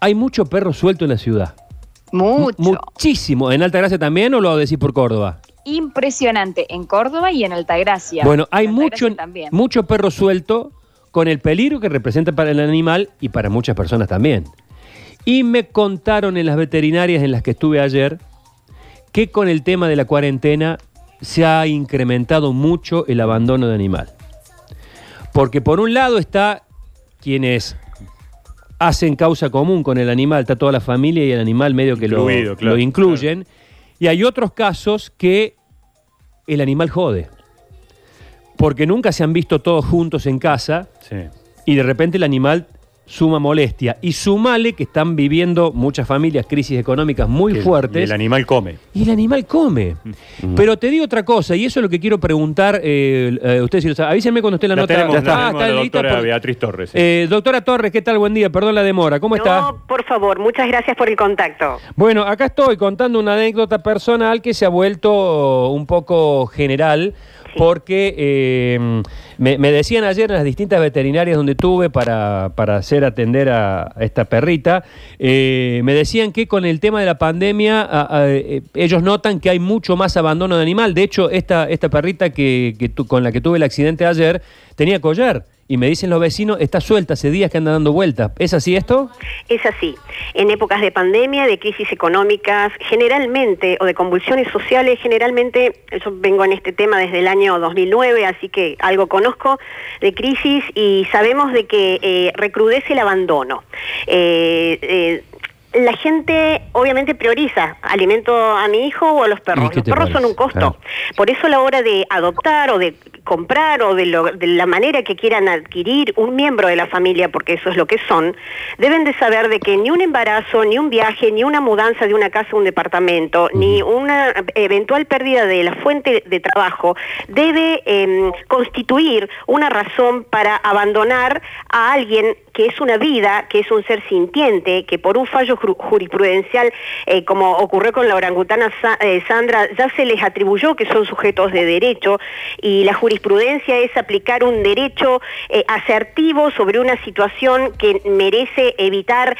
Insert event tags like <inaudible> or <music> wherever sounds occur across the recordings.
Hay mucho perro suelto en la ciudad. Mucho. Muchísimo. ¿En Altagracia también o lo decís por Córdoba? Impresionante en Córdoba y en Altagracia. Bueno, hay mucho, también. mucho perro suelto con el peligro que representa para el animal y para muchas personas también. Y me contaron en las veterinarias en las que estuve ayer que con el tema de la cuarentena se ha incrementado mucho el abandono de animal. Porque por un lado está quienes hacen causa común con el animal, está toda la familia y el animal medio que lo, claro, lo incluyen. Y hay otros casos que el animal jode. Porque nunca se han visto todos juntos en casa Sí. y de repente el animal suma molestia. Y sumale que están viviendo muchas familias crisis económicas muy Que fuertes. y el animal come. Y el animal come. Mm. Pero te digo otra cosa, y eso es lo que quiero preguntar. Eh, eh, ustedes, si lo saben. avísenme cuando esté la La nota. tenemos, Ah, la tenemos está la doctora por- Beatriz Torres. sí. Eh, doctora Torres, ¿qué tal? Buen día, perdón la demora. ¿Cómo está? No, por favor, muchas gracias por el contacto. Bueno, acá estoy contando una anécdota personal que se ha vuelto un poco general. Sí. Porque eh, me, decían ayer en las distintas veterinarias donde tuve para, para hacer atender a, esta perrita, eh, me decían que con el tema de la pandemia eh, ellos notan que hay mucho más abandono de animal. De hecho, esta, esta perrita que, con la que tuve el accidente ayer tenía collar. Y me dicen los vecinos, está suelta, hace días que anda dando vueltas. ¿Es así esto? Es así. En épocas de pandemia, de crisis económicas, generalmente, o de convulsiones sociales, generalmente, yo vengo en este tema desde el año 2009, así que algo conozco de crisis y sabemos de que eh, recrudece el abandono. Eh, eh, la gente obviamente prioriza alimento a mi hijo o a los ¿Y perros. Los perros son un costo. Claro. Por eso a la hora de adoptar o de comprar o de, lo- de la manera que quieran adquirir un miembro de la familia, porque eso es lo que son, deben de saber de que ni un embarazo, ni un viaje, ni una mudanza de una casa a un departamento, ni una eventual pérdida de la fuente de trabajo debe em, constituir una razón para abandonar a alguien que es una vida, que es un ser sintiente, que por un fallo ju- jurisprudencial, eh, como ocurrió con la orangutana Sa- eh, Sandra, ya se les atribuyó que son sujetos de derecho y la jurisprudencia es aplicar un derecho eh, asertivo sobre una situación que merece evitar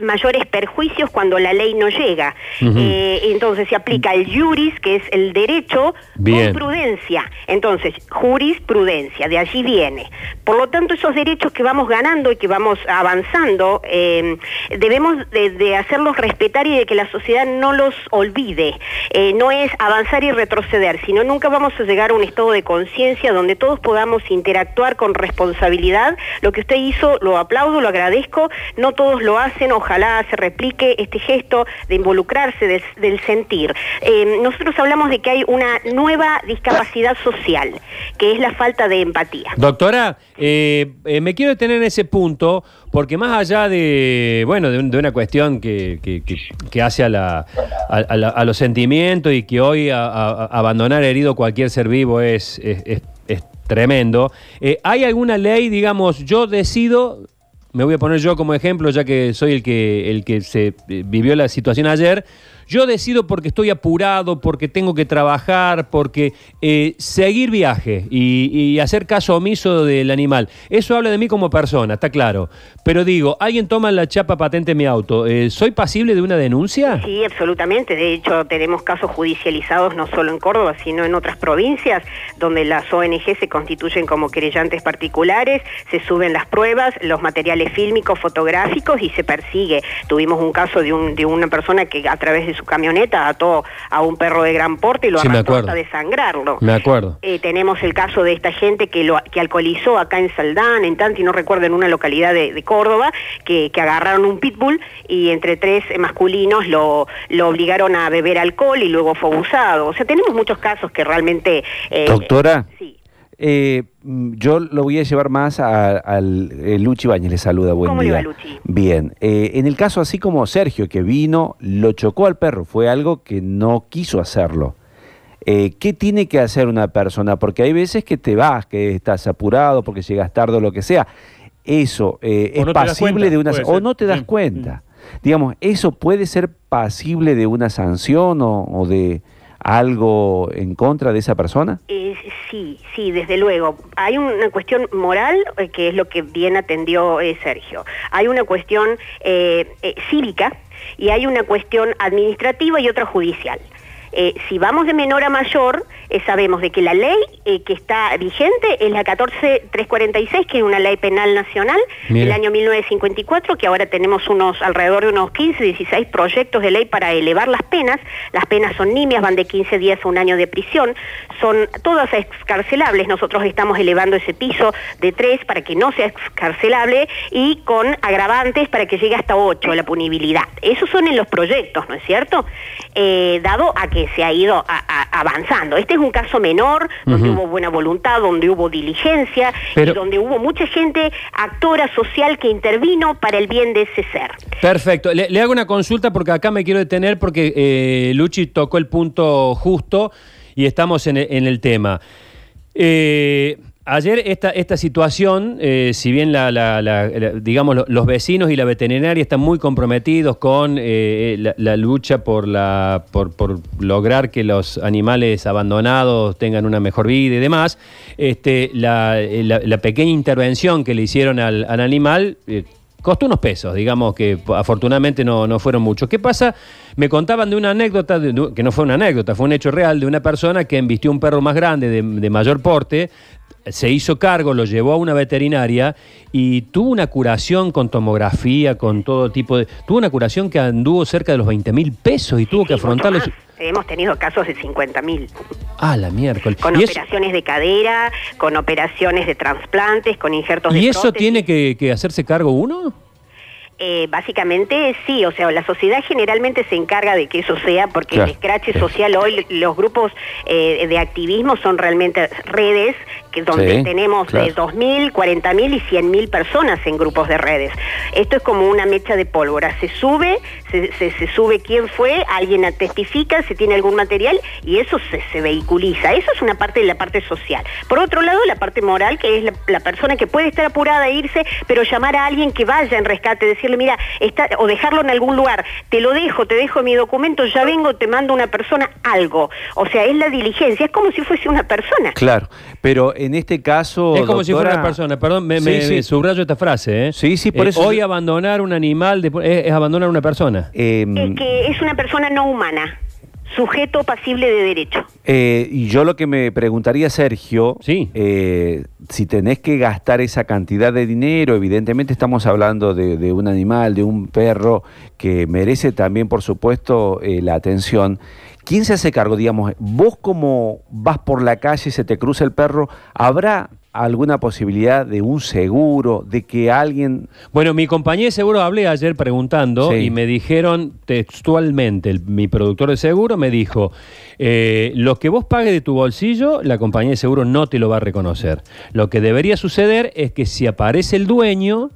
mayores perjuicios cuando la ley no llega. Entonces se aplica el juris, que es el derecho, Bien. con prudencia. Entonces, jurisprudencia, de allí viene. Por lo tanto, esos derechos que vamos ganando y que vamos avanzando, eh, debemos de, hacerlos respetar y de que la sociedad no los olvide. Eh, no es avanzar y retroceder, sino nunca vamos a llegar a un estado de conciencia donde todos podamos interactuar con responsabilidad. Lo que usted hizo, lo aplaudo, lo agradezco. No todos lo hacen, ojalá se replique este gesto de involucrarse, del, sentir. Eh, nosotros hablamos de que hay una nueva discapacidad social, que es la falta de empatía. Doctora, me quiero detener en ese punto, porque más allá de, bueno, de, un- de una cuestión que, que- hace a, la- a- la- a los sentimientos y que hoy a- abandonar herido cualquier ser vivo es- es tremendo, eh, ¿hay alguna ley, digamos, yo decido, me voy a poner yo como ejemplo, ya que soy el que, el que se eh, vivió la situación ayer, yo decido porque estoy apurado, porque tengo que trabajar, porque eh, seguir viaje y, hacer caso omiso del animal. Eso habla de mí como persona, está claro. Pero digo, alguien toma la chapa patente de mi auto. eh, ¿Soy pasible de una denuncia? Sí, absolutamente. De hecho, tenemos casos judicializados no solo en Córdoba, sino en otras provincias, donde las ONG se constituyen como querellantes particulares, se suben las pruebas, los materiales fílmicos, fotográficos y se persigue. Tuvimos un caso de, un- de una persona que a través de su camioneta ató a un perro de gran porte y lo Sí, me arrastró acuerdo. hasta desangrarlo. Me acuerdo. Eh, tenemos el caso de esta gente que lo que alcoholizó acá en Saldán, en Tanti, no recuerdo, en una localidad de, de Córdoba, que, que agarraron un pitbull y entre tres masculinos lo, lo obligaron a beber alcohol y luego fue abusado. O sea, tenemos muchos casos que realmente... eh, Doctora. Sí. Eh, mm, yo lo voy a llevar más a- al eh, Luchi Bañez, le saluda, buen ¿Cómo día. Luchi? Bien, eh, en el caso así como Sergio, que vino, lo chocó al perro, fue algo que no quiso hacerlo. Eh, ¿Qué tiene que hacer una persona? Porque hay veces que te vas, que estás apurado, porque llegas tarde o lo que sea. Eso eh, es no pasible cuenta, de una... O no te das Sí. cuenta. Digamos, eso puede ser pasible de una sanción o, o de algo en contra de esa persona? Eh, sí, sí, desde luego. Hay una cuestión moral, eh, que es lo que bien atendió eh, Sergio. Hay una cuestión eh, eh, cívica y hay una cuestión administrativa y otra judicial. Eh, si vamos de menor a mayor, eh, sabemos de que la ley eh, que está vigente es la 14346, que es una ley penal nacional Mira. del año 1954, que ahora tenemos unos alrededor de unos 15, 16 proyectos de ley para elevar las penas. Las penas son nimias, van de 15 días a un año de prisión, son todas excarcelables. Nosotros estamos elevando ese piso de 3 para que no sea excarcelable y con agravantes para que llegue hasta 8 la punibilidad. Esos son en los proyectos, ¿no es cierto? Dado a que se ha ido a- a- avanzando. Este es un caso menor, donde hubo buena voluntad, donde hubo diligencia Pero- y donde hubo mucha gente actora social que intervino para el bien de ese ser. Perfecto. Le, le hago una consulta porque acá me quiero detener porque eh, Luchi tocó el punto justo y estamos en, en el tema. Eh, ayer esta, esta situación, eh, si bien la, la- digamos lo- los vecinos y la veterinaria están muy comprometidos con eh, la, la lucha por, la, por, por lograr que los animales abandonados tengan una mejor vida y demás, este, la, eh, pequeña intervención que le hicieron al, al animal eh, costó unos pesos, digamos que afortunadamente no, fueron muchos. ¿Qué pasa? Me contaban de una anécdota, que no fue una anécdota, fue un hecho real, de una persona que embistió un perro más grande, de, de mayor porte, se hizo cargo, lo llevó a una veterinaria y tuvo una curación con tomografía, con todo tipo de... Tuvo una curación que anduvo cerca de los 20 mil pesos y tuvo que Sí, afrontarlo. más. Hemos tenido casos de 50 mil, Ah, la miércoles. con Y eso, operaciones de cadera, con operaciones de trasplantes, con injertos de ¿y eso prótesis. tiene que, que hacerse cargo uno? Eh, básicamente sí, o sea, la sociedad generalmente se encarga de que eso sea, porque Claro. el escrache social hoy, los grupos eh, de activismo son realmente redes que donde Sí, tenemos claro. de 2.000, 40.000 y 100.000 personas en grupos de redes. Esto es como una mecha de pólvora, se sube, se, se- se sube quién fue, alguien testifica, se tiene algún material y eso se, se vehiculiza. Eso es una parte de la parte social. Por otro lado, la parte moral, que es la, la persona que puede estar apurada a irse, pero llamar a alguien que vaya en rescate, decirle, mira, está, o dejarlo en algún lugar, te lo dejo, te dejo mi documento, ya vengo, te mando una persona algo. O sea, es la diligencia, es como si fuese una persona. Claro, pero en este caso... Es como si fuera una persona, perdón, me, Sí, me- sí. me subrayo esta frase. ¿eh? Sí, sí, por Eh, eso- Hoy abandonar un animal de- es, es abandonar una persona. Em, Es que es una persona no humana, sujeto pasible de derecho. Eh, y yo lo que me preguntaría, Sergio, Sí. eh, si tenés que gastar esa cantidad de dinero, evidentemente estamos hablando de, de un animal, de un perro que merece también, por supuesto, eh, la atención. ¿Quién se hace cargo? Digamos, vos como vas por la calle, se te cruza el perro, ¿habrá alguna posibilidad de un seguro, de que alguien... Bueno, mi compañía de seguro hablé ayer preguntando Sí. y me dijeron textualmente, el- mi productor de seguro me dijo, eh, lo que vos pagues de tu bolsillo, la compañía de seguro no te lo va a reconocer. Lo que debería suceder es que si aparece el dueño,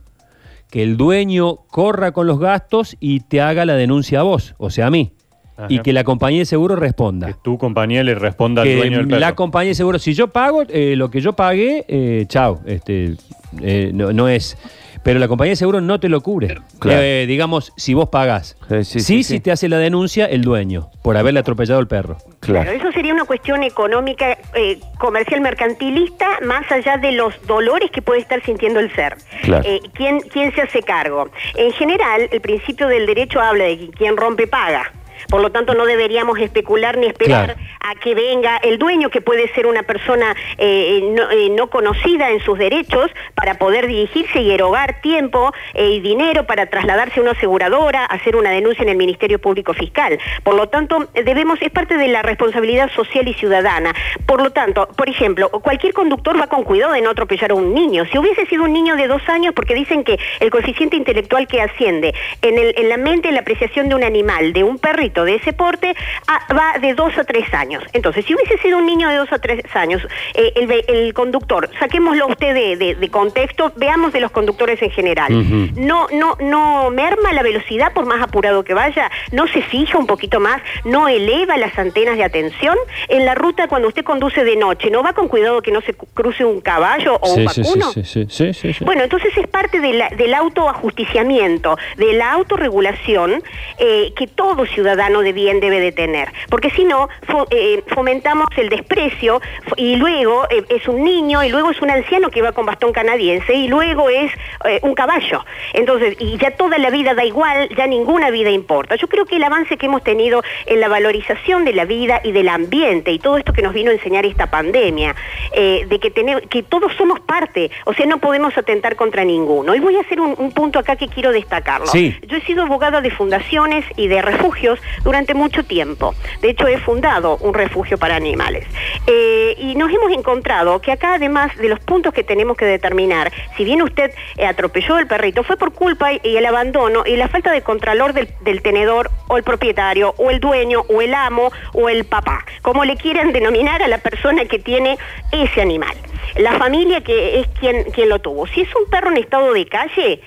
que el dueño corra con los gastos y te haga la denuncia a vos, o sea, a mí. Ajá. Y que la compañía de seguro responda. Que tu compañía le responda al dueño del perro. la compañía de seguro, si yo pago eh, lo que yo pagué, eh, chao, este, eh, no, no es. Pero la compañía de seguro no te lo cubre. Claro. Eh, digamos, si vos pagás. Sí, Sí, sí, sí, si sí. te hace la denuncia el dueño por haberle atropellado el perro. Claro. eso sería una cuestión económica, eh, comercial, mercantilista, más allá de los dolores que puede estar sintiendo el ser. Claro. Eh, ¿quién, ¿Quién se hace cargo? En general, el principio del derecho habla de que quien rompe paga. Por lo tanto, no deberíamos especular ni esperar Claro. a que venga el dueño, que puede ser una persona eh, no, eh, no conocida en sus derechos, para poder dirigirse y erogar tiempo eh, y dinero para trasladarse a una aseguradora, hacer una denuncia en el Ministerio Público Fiscal. Por lo tanto, eh, debemos, es parte de la responsabilidad social y ciudadana. Por lo tanto, por ejemplo, cualquier conductor va con cuidado de no atropellar a un niño. Si hubiese sido un niño de dos años, porque dicen que el coeficiente intelectual que asciende en, el- en la mente, en la apreciación de un animal, de un perrito de ese porte, a- va de dos a tres años. Entonces, si hubiese sido un niño de dos a tres años, eh, el, conductor, saquémoslo usted de, de- de contexto, veamos de los conductores en general. No, no, no merma la velocidad por más apurado que vaya, no se fija un poquito más, no eleva las antenas de atención. En la ruta, cuando usted conduce de noche, ¿no va con cuidado que no se cruce un caballo o un sí, vacuno? sí, sí, sí, sí, sí. Bueno, entonces es parte de la- del autoajusticiamiento, de la autorregulación eh, que todo ciudadano ciudadano de bien debe de tener. Porque si no, fo- eh, fomentamos el desprecio y luego eh, es un niño y luego es un anciano que va con bastón canadiense y luego es eh, un caballo. Entonces, y ya toda la vida da igual, ya ninguna vida importa. Yo creo que el avance que hemos tenido en la valorización de la vida y del ambiente y todo esto que nos vino a enseñar esta pandemia, eh, de que, tenemos, que todos somos parte, o sea, no podemos atentar contra ninguno. Y voy a hacer un, un punto acá que quiero destacarlo. Sí. Yo he sido abogada de fundaciones y de refugios durante mucho tiempo. De hecho, he fundado un refugio para animales. Eh, y nos hemos encontrado que acá, además de los puntos que tenemos que determinar, si bien usted eh, atropelló el perrito, fue por culpa y, el abandono y la falta de contralor del, del tenedor o el propietario o el dueño o el amo o el papá, como le quieran <laughs> denominar a la persona que tiene ese animal. La familia que es quien, quien lo tuvo. Si es un perro en estado de calle,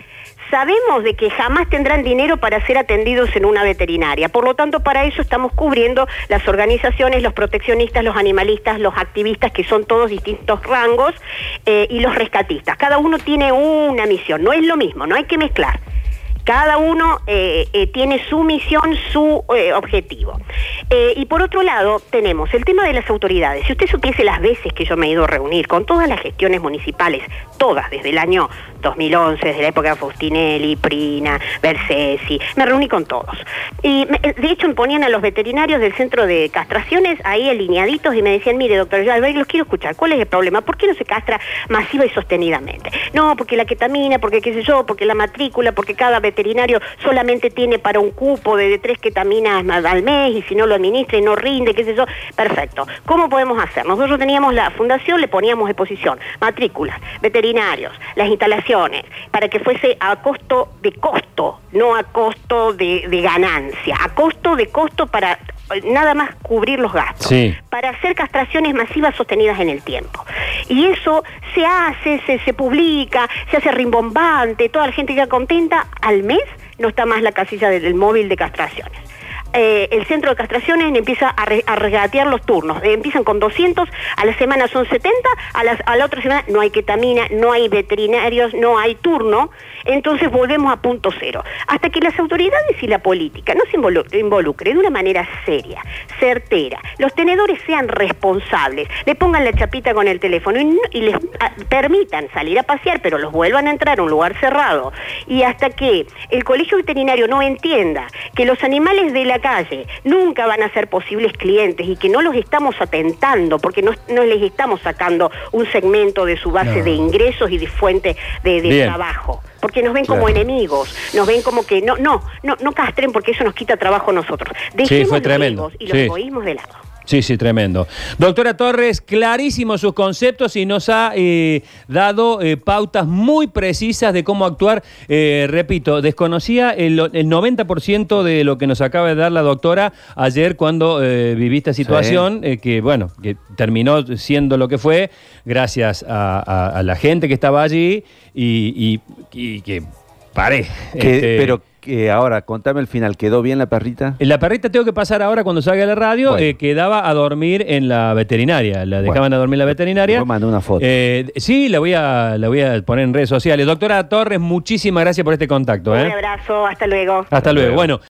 Sabemos de que jamás tendrán dinero para ser atendidos en una veterinaria. Por lo tanto, para eso estamos cubriendo las organizaciones, los proteccionistas, los animalistas, los activistas, que son todos distintos rangos, eh, y los rescatistas. Cada uno tiene una misión. No es lo mismo, no hay que mezclar. Cada uno eh, eh, tiene su misión, su eh, objetivo. Y por otro lado, tenemos el tema de las autoridades. Si usted supiese las veces que yo me he ido a reunir con todas las gestiones municipales, todas, desde el año 2011, desde la época de Faustinelli, Prina, Bersesi, me reuní con todos. Y de hecho me ponían a los veterinarios del centro de castraciones ahí alineaditos y me decían, mire doctor, yo los quiero escuchar, ¿cuál es el problema? ¿Por qué no se castra masiva y sostenidamente? No, porque la ketamina, porque qué sé yo, porque la matrícula, porque cada veterinario solamente tiene para un cupo de, de tres ketaminas al mes y si no lo administra y no rinde, qué sé yo. Perfecto. ¿Cómo podemos hacer? Nosotros teníamos la fundación, le poníamos exposición, matrículas, veterinarios, las instalaciones, para que fuese a costo de costo, no a costo de, de ganancia, a costo de costo para eh, nada más cubrir los gastos Sí. para hacer castraciones masivas sostenidas en el tiempo. Y eso se hace, se, se publica, se hace rimbombante, toda la gente queda contenta, al mes no está más la casilla del, del móvil de castraciones. Eh, el centro de castraciones empieza a, re- regatear los turnos. Eh, empiezan con 200, a la semana son 70, a, las- a la otra semana no hay ketamina, no hay veterinarios, no hay turno. Entonces volvemos a punto cero. Hasta que las autoridades y la política no se involu- involucren de una manera seria, certera, los tenedores sean responsables, le pongan la chapita con el teléfono y, les permitan salir a pasear, pero los vuelvan a entrar a un lugar cerrado. Y hasta que el colegio veterinario no entienda que los animales de la calle nunca van a ser posibles clientes y que no los estamos atentando porque no, no les estamos sacando un segmento de su base No. de ingresos y de fuente de, trabajo. Porque nos ven como enemigos, nos ven como que no, no, no, no castren porque eso nos quita trabajo a nosotros. Dejemos fue los tremendo. y los Sí. egoísmos de lado. Sí, sí, tremendo. Doctora Torres, clarísimos sus conceptos y nos ha eh, dado eh, pautas muy precisas de cómo actuar. Eh, repito, desconocía el, el 90% de lo que nos acaba de dar la doctora ayer cuando viví esta situación, que bueno, que terminó siendo lo que fue, gracias a, a- a la gente que estaba allí y, y- y que paré. Que- Este, Pero que ahora, contame el final, ¿quedó bien la perrita? la perrita tengo que pasar ahora cuando salga la radio, Bueno. eh, quedaba a dormir en la veterinaria. La dejaban Bueno. a dormir en la veterinaria. Mandé una foto. Eh, sí, la voy, a, la voy a poner en redes sociales. Doctora Torres, muchísimas gracias por este contacto. Un ¿eh? abrazo, hasta luego. Hasta luego. Bueno.